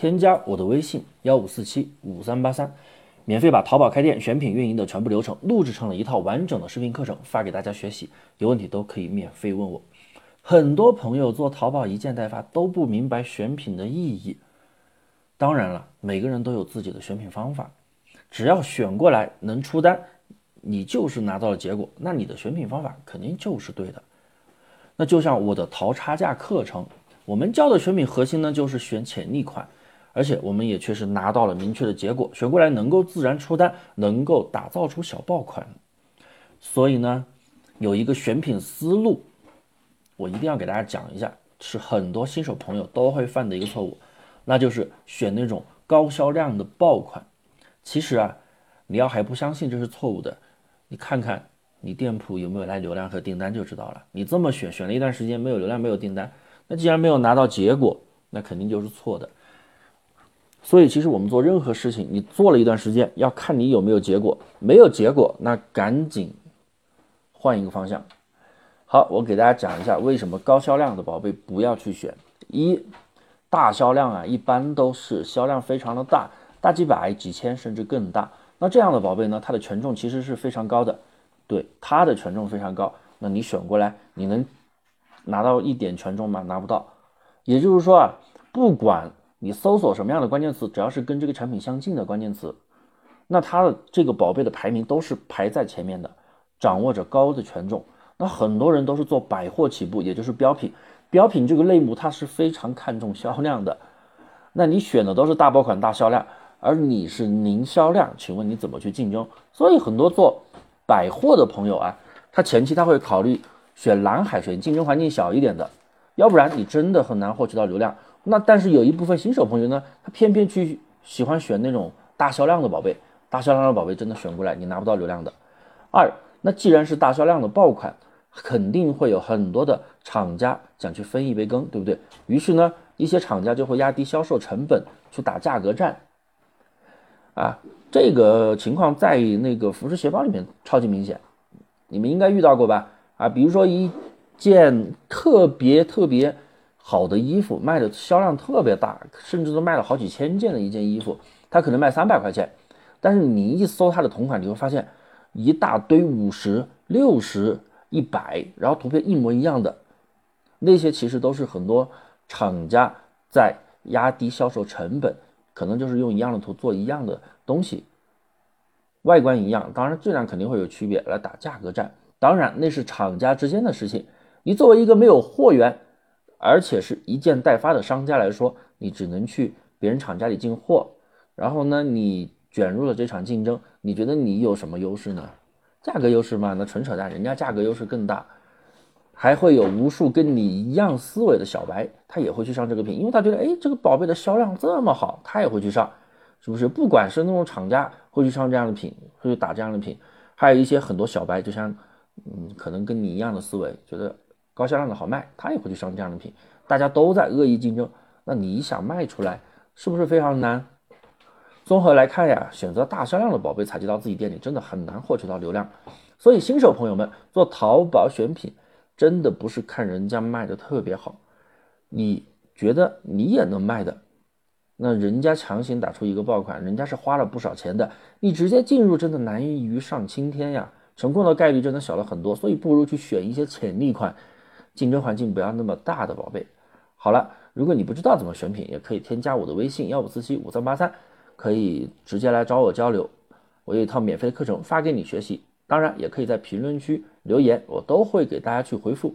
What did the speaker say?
添加我的微信幺五四七五三八三，免费把淘宝开店选品运营的全部流程录制成了一套完整的视频课程发给大家学习，有问题都可以免费问我。很多朋友做淘宝一件代发都不明白选品的意义，当然了，每个人都有自己的选品方法，只要选过来能出单，你就是拿到了结果，那你的选品方法肯定就是对的。那就像我的淘差价课程，我们教的选品核心呢就是选潜力款。而且我们也确实拿到了明确的结果，选过来能够自然出单，能够打造出小爆款。所以呢，有一个选品思路，我一定要给大家讲一下，是很多新手朋友都会犯的一个错误，那就是选那种高销量的爆款。其实啊，你要还不相信这是错误的，你看看你店铺有没有来流量和订单就知道了。你这么选，选了一段时间没有流量，没有订单，那既然没有拿到结果，那肯定就是错的。所以，其实我们做任何事情，你做了一段时间，要看你有没有结果。没有结果，那赶紧换一个方向。好，我给大家讲一下为什么高销量的宝贝不要去选。一，大销量啊，一般都是销量非常的大，大几百、几千甚至更大。那这样的宝贝呢，它的权重其实是非常高的。对，它的权重非常高，那你选过来，你能拿到一点权重吗？拿不到。也就是说啊，不管。你搜索什么样的关键词，只要是跟这个产品相近的关键词，那它的这个宝贝的排名都是排在前面的，掌握着高的权重。那很多人都是做百货起步，也就是标品。标品这个类目它是非常看重销量的。那你选的都是大爆款、大销量，而你是零销量，请问你怎么去竞争？所以很多做百货的朋友啊，他前期他会考虑选蓝海，选竞争环境小一点的，要不然你真的很难获取到流量。那但是有一部分新手朋友呢，他偏偏去喜欢选那种大销量的宝贝，大销量的宝贝真的选过来你拿不到流量的。二，那既然是大销量的爆款，肯定会有很多的厂家想去分一杯羹，对不对？于是呢，一些厂家就会压低销售成本去打价格战。啊，这个情况在那个服饰鞋包里面超级明显，你们应该遇到过吧？啊，比如说一件特别特别。好的衣服卖的销量特别大，甚至都卖了好几千件的一件衣服，它可能卖三百块钱，但是你一搜它的同款，你会发现一大堆五十六十、一百，然后图片一模一样的，那些其实都是很多厂家在压低销售成本，可能就是用一样的图做一样的东西，外观一样，当然质量肯定会有区别，来打价格战。当然那是厂家之间的事情，你作为一个没有货源。而且是一件代发的商家来说，你只能去别人厂家里进货，然后呢，你卷入了这场竞争，你觉得你有什么优势呢？价格优势嘛，那纯扯淡，人家价格优势更大，还会有无数跟你一样思维的小白，他也会去上这个品，因为他觉得，哎，这个宝贝的销量这么好，他也会去上，是不是？不管是那种厂家会去上这样的品，会去打这样的品，还有一些很多小白，就像，嗯，可能跟你一样的思维，觉得。高销量的好卖，他也会去上这样的品，大家都在恶意竞争，那你想卖出来是不是非常难？综合来看呀，选择大销量的宝贝采集到自己店里真的很难获取到流量，所以新手朋友们做淘宝选品，真的不是看人家卖的特别好，你觉得你也能卖的，那人家强行打出一个爆款，人家是花了不少钱的，你直接进入真的难于上青天呀，成功的概率真的小了很多，所以不如去选一些潜力款。竞争环境不要那么大的宝贝。好了，如果你不知道怎么选品，也可以添加我的微信幺五四七五三八三，可以直接来找我交流。我有一套免费的课程发给你学习，当然也可以在评论区留言，我都会给大家去回复。